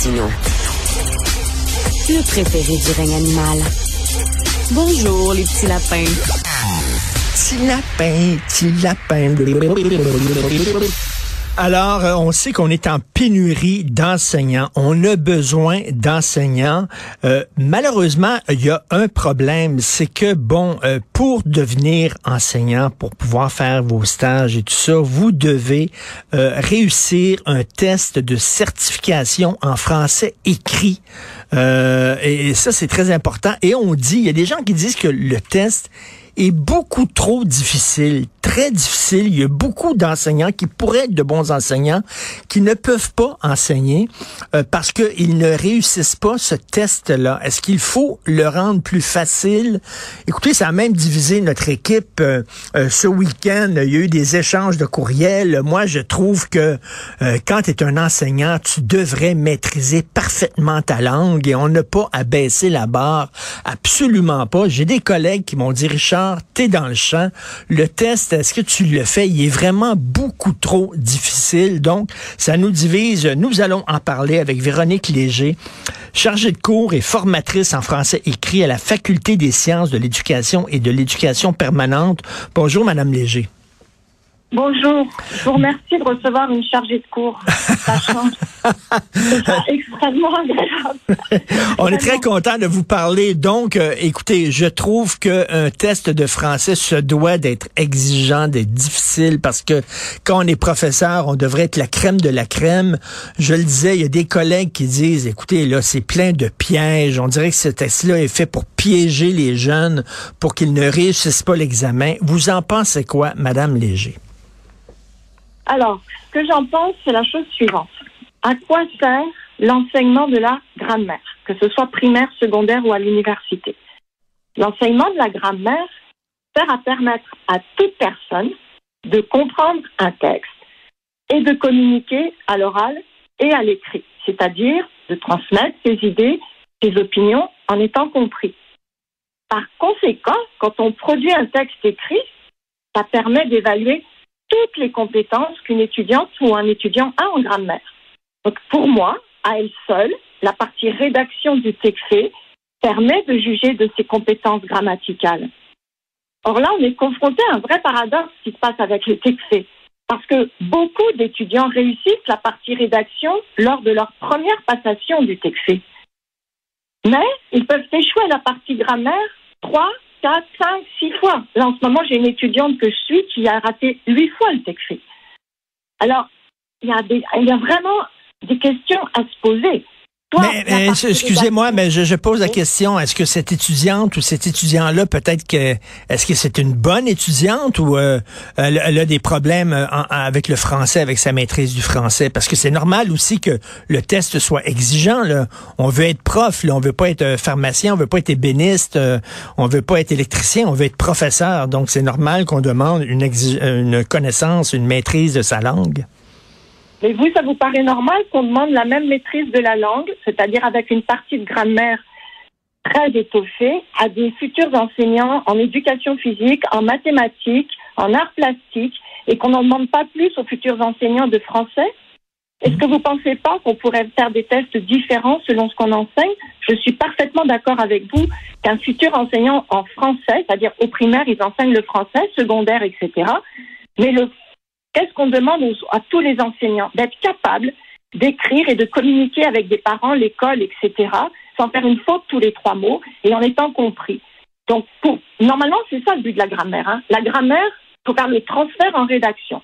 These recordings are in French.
Martineau. Le préféré du règne animal. Bonjour, les petits lapins. Petit lapin, petit lapin. Alors, euh, on sait qu'on est en pénurie d'enseignants. On a besoin d'enseignants. Euh, malheureusement, il y a un problème, c'est que, bon, euh, pour devenir enseignant, pour pouvoir faire vos stages et tout ça, vous devez réussir un test de certification en français écrit. et ça, c'est très important. Et on dit, il y a des gens qui disent que le test est beaucoup trop difficile, très difficile. Il y a beaucoup d'enseignants qui pourraient être de bons enseignants, qui ne peuvent pas enseigner euh, parce qu'ils ne réussissent pas ce test-là. Est-ce qu'il faut le rendre plus facile? Écoutez, ça a même divisé notre équipe euh, euh, ce week-end. Il y a eu des échanges de courriels. Moi, je trouve que quand tu es un enseignant, tu devrais maîtriser parfaitement ta langue et on n'a pas à baisser la barre. Absolument pas. J'ai des collègues qui m'ont dit, Richard, t'es dans le champ. Le test, est-ce que tu le fais? Il est vraiment beaucoup trop difficile. Donc, ça nous divise. Nous allons en parler avec Véronique Léger, chargée de cours et formatrice en français écrit à la Faculté des sciences de l'éducation et de l'éducation permanente. Bonjour, Madame Léger. Bonjour, je vous remercie de recevoir une chargée de cours. Ça change. extrêmement agréable. On est très content de vous parler. Donc, euh, écoutez, je trouve qu'un test de français se doit d'être exigeant, d'être difficile, parce que quand on est professeur, on devrait être la crème de la crème. Je le disais, il y a des collègues qui disent, écoutez, là, c'est plein de pièges. On dirait que ce test-là est fait pour piéger les jeunes, pour qu'ils ne réussissent pas l'examen. Vous en pensez quoi, Madame Léger? Alors, ce que j'en pense, c'est la chose suivante. À quoi sert l'enseignement de la grammaire, que ce soit primaire, secondaire ou à l'université? L'enseignement de la grammaire sert à permettre à toute personne de comprendre un texte et de communiquer à l'oral et à l'écrit, c'est-à-dire de transmettre ses idées, ses opinions en étant compris. Par conséquent, quand on produit un texte écrit, ça permet d'évaluer toutes les compétences qu'une étudiante ou un étudiant a en grammaire. Donc pour moi, à elle seule, la partie rédaction du texte permet de juger de ses compétences grammaticales. Or là, on est confronté à un vrai paradoxe qui se passe avec le texte parce que beaucoup d'étudiants réussissent la partie rédaction lors de leur première passation du texte. Mais ils peuvent échouer la partie grammaire trois, 4, 5, 6 fois. Là, en ce moment, j'ai une étudiante que je suis qui a raté 8 fois le texte. Alors, il y, a il y a vraiment des questions à se poser mais, excusez-moi, mais je, pose la question est-ce que cette étudiante ou cet étudiant-là, peut-être que est-ce que c'est une bonne étudiante ou euh, elle, a des problèmes euh, avec le français, avec sa maîtrise du français? Parce que c'est normal aussi que le test soit exigeant. Là. On veut être prof, là. on veut pas être euh, pharmacien, on veut pas être ébéniste, on veut pas être électricien, on veut être professeur. Donc c'est normal qu'on demande une, une connaissance, une maîtrise de sa langue. Mais vous, ça vous paraît normal qu'on demande la même maîtrise de la langue, c'est-à-dire avec une partie de grammaire très étoffée, à des futurs enseignants en éducation physique, en mathématiques, en arts plastiques, et qu'on n'en demande pas plus aux futurs enseignants de français? Est-ce que vous ne pensez pas qu'on pourrait faire des tests différents selon ce qu'on enseigne? Je suis parfaitement d'accord avec vous qu'un futur enseignant en français, c'est-à-dire au primaire, ils enseignent le français, secondaire, etc. Mais le Qu'est-ce qu'on demande à tous les enseignants D'être capables d'écrire et de communiquer avec des parents, l'école, etc., sans faire une faute tous les trois mots et en étant compris. Donc, pour, normalement, c'est ça le but de la grammaire. Hein. La grammaire, faut faire le transfert en rédaction.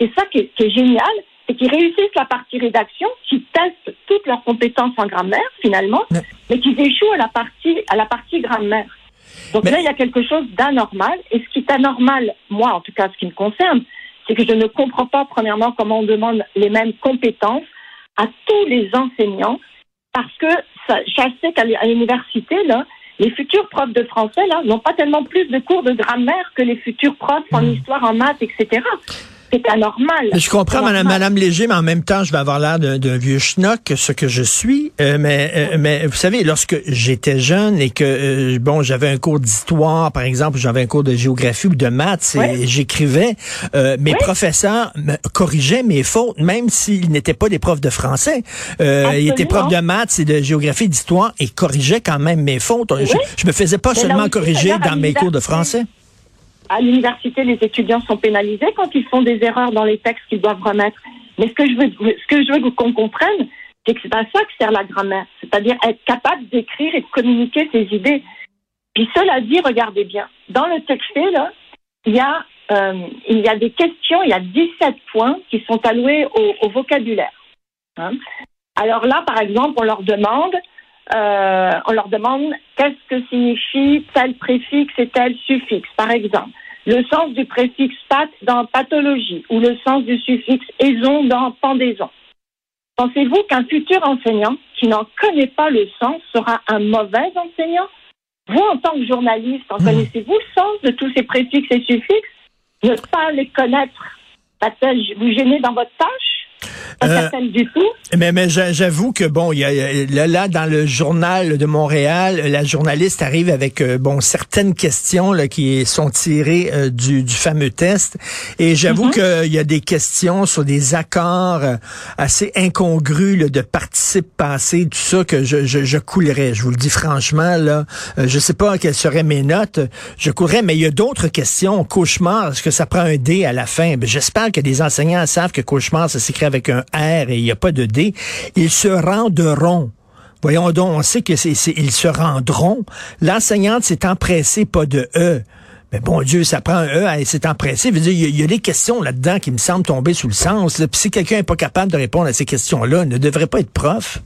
Et ça qui est, génial, c'est qu'ils réussissent la partie rédaction, qu'ils testent toutes leurs compétences en grammaire, finalement, mais, qu'ils échouent à la partie, à la partie grammaire. Donc là, il y a quelque chose d'anormal. Et ce qui est anormal, moi, en tout cas, ce qui me concerne, c'est que je ne comprends pas, premièrement, comment on demande les mêmes compétences à tous les enseignants, parce que ça, je sais qu'à l'université, là, les futurs profs de français, là, n'ont pas tellement plus de cours de grammaire que les futurs profs en mmh. histoire, en maths, etc. c'est anormal. Je comprends, Madame, Madame Léger, mais en même temps, je vais avoir l'air d'un vieux schnock, ce que je suis. Euh, mais, euh, mais vous savez, lorsque j'étais jeune et que euh, bon, j'avais un cours d'histoire, par exemple, j'avais un cours de géographie ou de maths, et j'écrivais, mes professeurs me corrigeaient mes fautes, même s'ils n'étaient pas des profs de français. ils étaient profs de maths et de géographie, d'histoire, et corrigeaient quand même mes fautes. Je, je me faisais pas seulement corriger dans mes cours de français à l'université, les étudiants sont pénalisés quand ils font des erreurs dans les textes qu'ils doivent remettre. Mais ce que je veux, ce que je veux qu'on comprenne, c'est que c'est à ça que sert la grammaire, c'est-à-dire être capable d'écrire et de communiquer ses idées. Puis cela dit, regardez bien, dans le texte là, il y a euh, il y a des questions, il y a 17 points qui sont alloués au, vocabulaire. Hein. Alors là, par exemple, on leur demande euh, on leur demande qu'est-ce que signifie tel préfixe et tel suffixe, par exemple. Le sens du préfixe pat dans pathologie ou le sens du suffixe aison dans pendaison. Pensez-vous qu'un futur enseignant qui n'en connaît pas le sens sera un mauvais enseignant? Vous, en tant que journaliste, en hmm. connaissez-vous le sens de tous ces préfixes et suffixes Ne pas les connaître, va-t-elle vous gêner dans votre tâche? Euh, mais, mais j'avoue que bon, il y a, là, dans le journal de Montréal, la journaliste arrive avec euh, bon certaines questions là, qui sont tirées euh, du, du, fameux test, et j'avoue mm-hmm. qu'il y a des questions sur des accords assez incongrus de participe passé, tout ça que je, je, je, coulerais. Je vous le dis franchement là, je sais pas quelles seraient mes notes, je courrais, mais il y a d'autres questions. Cauchemar, est-ce que ça prend un D à la fin? Ben, J'espère que des enseignants savent que cauchemar ça s'écrit avec un R et il n'y a pas de D, ils se rendront. Voyons donc, on sait que c'est, ils se rendront. L'enseignante s'est empressée, pas de E. Mais bon Dieu, ça prend un E, elle s'est empressée. il, y a, des questions là-dedans qui me semblent tomber sous le sens. Puis si quelqu'un n'est pas capable de répondre à ces questions-là, ne devrait pas être prof.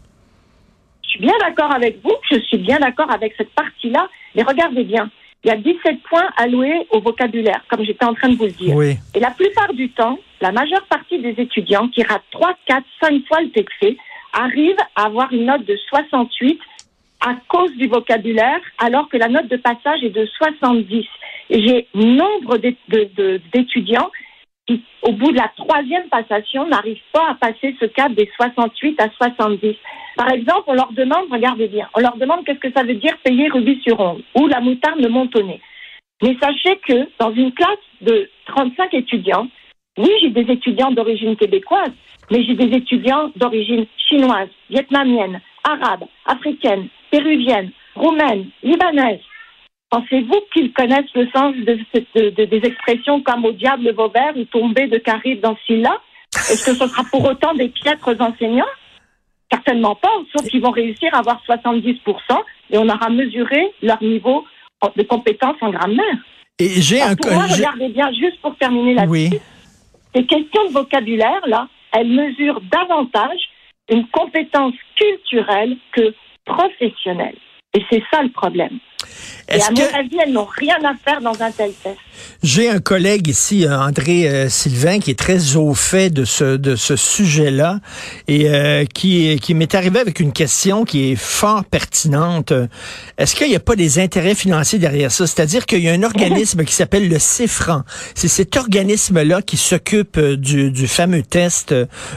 Je suis bien d'accord avec vous, je suis bien d'accord avec cette partie-là, mais regardez bien. Il y a 17 points alloués au vocabulaire, comme j'étais en train de vous le dire. Et la plupart du temps, la majeure partie des étudiants qui ratent 3, 4, 5 fois le texte arrivent à avoir une note de 68 à cause du vocabulaire, alors que la note de passage est de 70. Et j'ai nombre d'étudiants qui, au bout de la troisième passation, n'arrivent pas à passer ce cap des 68 à 70. Par exemple, on leur demande, regardez bien, on leur demande qu'est-ce que ça veut dire payer rubis sur ongle ou la moutarde de Montonnet. Mais sachez que dans une classe de 35 étudiants, oui, j'ai des étudiants d'origine québécoise, mais j'ai des étudiants d'origine chinoise, vietnamienne, arabe, africaine, péruvienne, roumaine, libanaise. Pensez-vous qu'ils connaissent le sens de, des expressions comme au diable Vauvert ou tomber de Caribe dans Scylla Est-ce que ce sera pour autant des piètres enseignants? Certainement pas, sauf qu'ils vont réussir à avoir 70% et on aura mesuré leur niveau de compétence en grammaire. Et j'ai un pour moi, regardez bien, juste pour terminer là-dessus, oui. ces questions de vocabulaire, là, elles mesurent davantage une compétence culturelle que professionnelle. Et c'est ça le problème. Et à mon avis, elles n'ont rien à faire dans un tel test. J'ai un collègue ici, euh, André euh, Sylvain, qui est très au fait de ce de ce sujet-là et euh, qui qui m'est arrivé avec une question qui est fort pertinente. Est-ce qu'il n'y a pas des intérêts financiers derrière ça? C'est-à-dire qu'il y a un organisme qui s'appelle le CFRAN. C'est cet organisme-là qui s'occupe du, du fameux test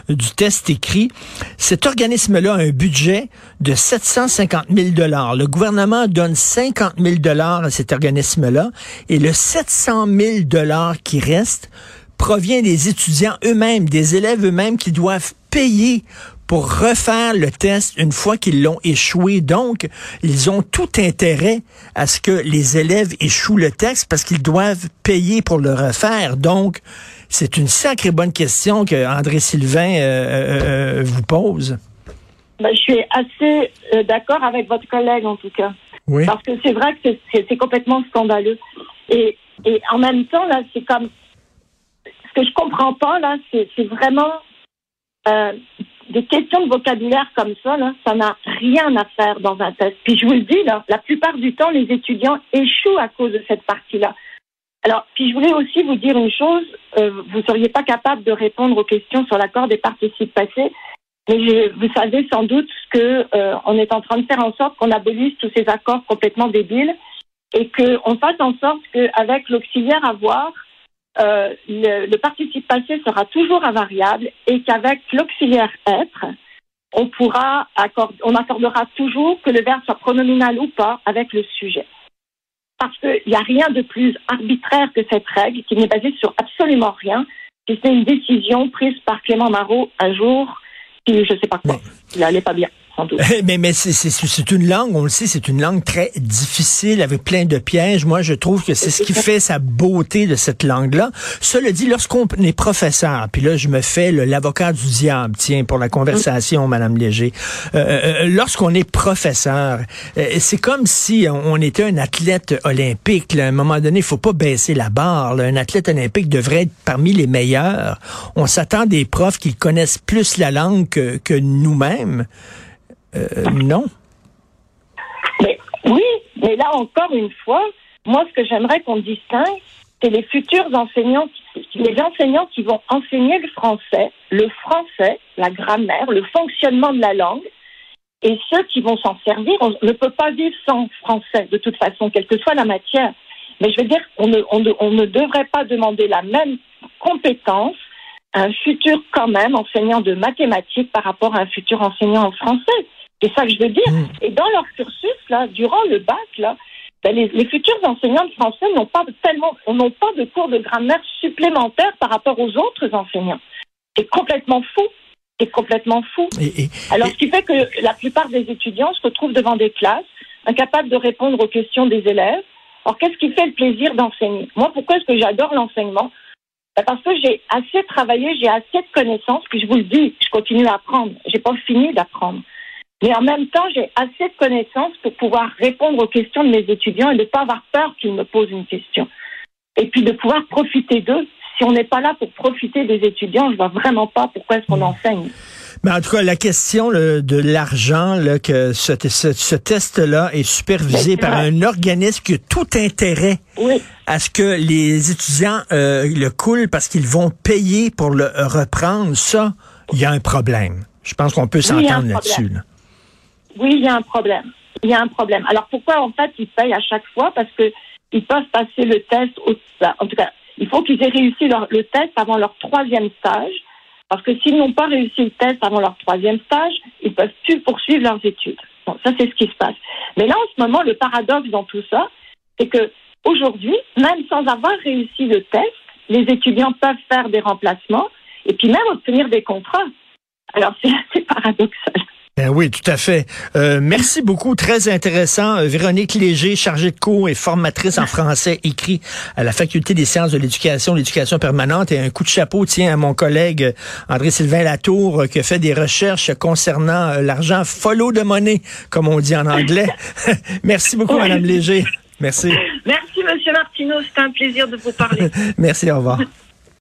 du test écrit. Cet organisme-là a un budget de 750 000 dollars. Le gouvernement donne 50 000 dollars à cet organisme-là et le 700 000 dollars qui reste provient des étudiants eux-mêmes, des élèves eux-mêmes qui doivent payer pour refaire le test une fois qu'ils l'ont échoué. Donc, ils ont tout intérêt à ce que les élèves échouent le test parce qu'ils doivent payer pour le refaire. Donc, c'est une sacrée bonne question que André Sylvain euh, euh, euh, vous pose. Ben, je suis assez d'accord avec votre collègue en tout cas. Oui. Parce que c'est vrai que c'est complètement scandaleux. Et, et en même temps, là, c'est comme. Ce que je comprends pas, là, c'est vraiment. Euh, des questions de vocabulaire comme ça, là, ça n'a rien à faire dans un test. Puis je vous le dis, là, la plupart du temps, les étudiants échouent à cause de cette partie-là. Alors, puis je voulais aussi vous dire une chose, euh, vous seriez pas capable de répondre aux questions sur l'accord des participes passés, vous savez sans doute que euh, on est en train de faire en sorte qu'on abolisse tous ces accords complètement débiles et qu'on fasse en sorte qu'avec l'auxiliaire à voir, euh, le, le, participe passé sera toujours invariable et qu'avec l'auxiliaire être, on pourra accorder, on accordera toujours que le verbe soit pronominal ou pas avec le sujet. Parce qu'il n'y a rien de plus arbitraire que cette règle qui n'est basée sur absolument rien, si c'est une décision prise par Clément Marot un jour, qui je ne sais pas quoi, il n'allait pas bien. Mais, mais c'est une langue, on le sait, c'est une langue très difficile avec plein de pièges. Moi, je trouve que c'est ce qui fait sa beauté de cette langue-là. Cela dit, lorsqu'on est professeur, puis là, je me fais l'avocat du diable, tiens, pour la conversation, Madame Léger. Euh, euh, euh, lorsqu'on est professeur, c'est comme si on, était un athlète olympique. À un moment donné, il faut pas baisser la barre. Un athlète olympique devrait être parmi les meilleurs. On s'attend des profs qui connaissent plus la langue que, que nous-mêmes. Euh, non. Mais, oui, mais là encore une fois, moi ce que j'aimerais qu'on distingue, c'est les futurs enseignants, qui vont enseigner le français, le français, la grammaire, le fonctionnement de la langue, et ceux qui vont s'en servir. On ne peut pas vivre sans français, de toute façon, quelle que soit la matière. Mais je veux dire, on ne, on on ne devrait pas demander la même compétence à un futur quand même enseignant de mathématiques par rapport à un futur enseignant en français. C'est ça que je veux dire. Mm. Et dans leur cursus, là, durant le bac, là, ben les, les, futurs enseignants de français n'ont pas tellement, n'ont pas de cours de grammaire supplémentaires par rapport aux autres enseignants. C'est complètement fou. C'est complètement fou. Alors, ce qui fait que la plupart des étudiants se retrouvent devant des classes, incapables de répondre aux questions des élèves. Alors, qu'est-ce qui fait le plaisir d'enseigner? Moi, pourquoi est-ce que j'adore l'enseignement? Ben, Parce que j'ai assez travaillé, j'ai assez de connaissances, puis je vous le dis, je continue à apprendre. J'ai pas fini d'apprendre. Mais en même temps, j'ai assez de connaissances pour pouvoir répondre aux questions de mes étudiants et de ne pas avoir peur qu'ils me posent une question. Et puis de pouvoir profiter d'eux. Si on n'est pas là pour profiter des étudiants, je vois vraiment pas pourquoi est-ce qu'on enseigne. Mais en tout cas, la question de l'argent, que ce, ce, test-là est supervisé par un organisme qui a tout intérêt à ce que les étudiants euh, le coulent parce qu'ils vont payer pour le reprendre. Ça, il y a un problème. Je pense qu'on peut s'entendre là-dessus. Là. Oui, il y a un problème. Il y a un problème. Alors pourquoi en fait ils payent à chaque fois? Parce que ils peuvent passer le test. Au, ben, en tout cas, il faut qu'ils aient réussi le test avant leur troisième stage. Parce que s'ils n'ont pas réussi le test avant leur troisième stage, ils peuvent plus poursuivre leurs études. Bon, ça c'est ce qui se passe. Mais là, en ce moment, le paradoxe dans tout ça, c'est que aujourd'hui, même sans avoir réussi le test, les étudiants peuvent faire des remplacements et puis même obtenir des contrats. Alors c'est assez paradoxal. Ben oui, tout à fait. Euh, merci beaucoup, très intéressant. Euh, Véronique Léger, chargée de cours et formatrice en français écrit à la Faculté des sciences de l'éducation, l'éducation permanente. Et un coup de chapeau tient à mon collègue euh, André-Sylvain Latour qui a fait des recherches concernant l'argent follow de monnaie, comme on dit en anglais. merci beaucoup, Madame Léger. Merci. Merci, Monsieur Martineau. C'est un plaisir de vous parler. merci, au revoir.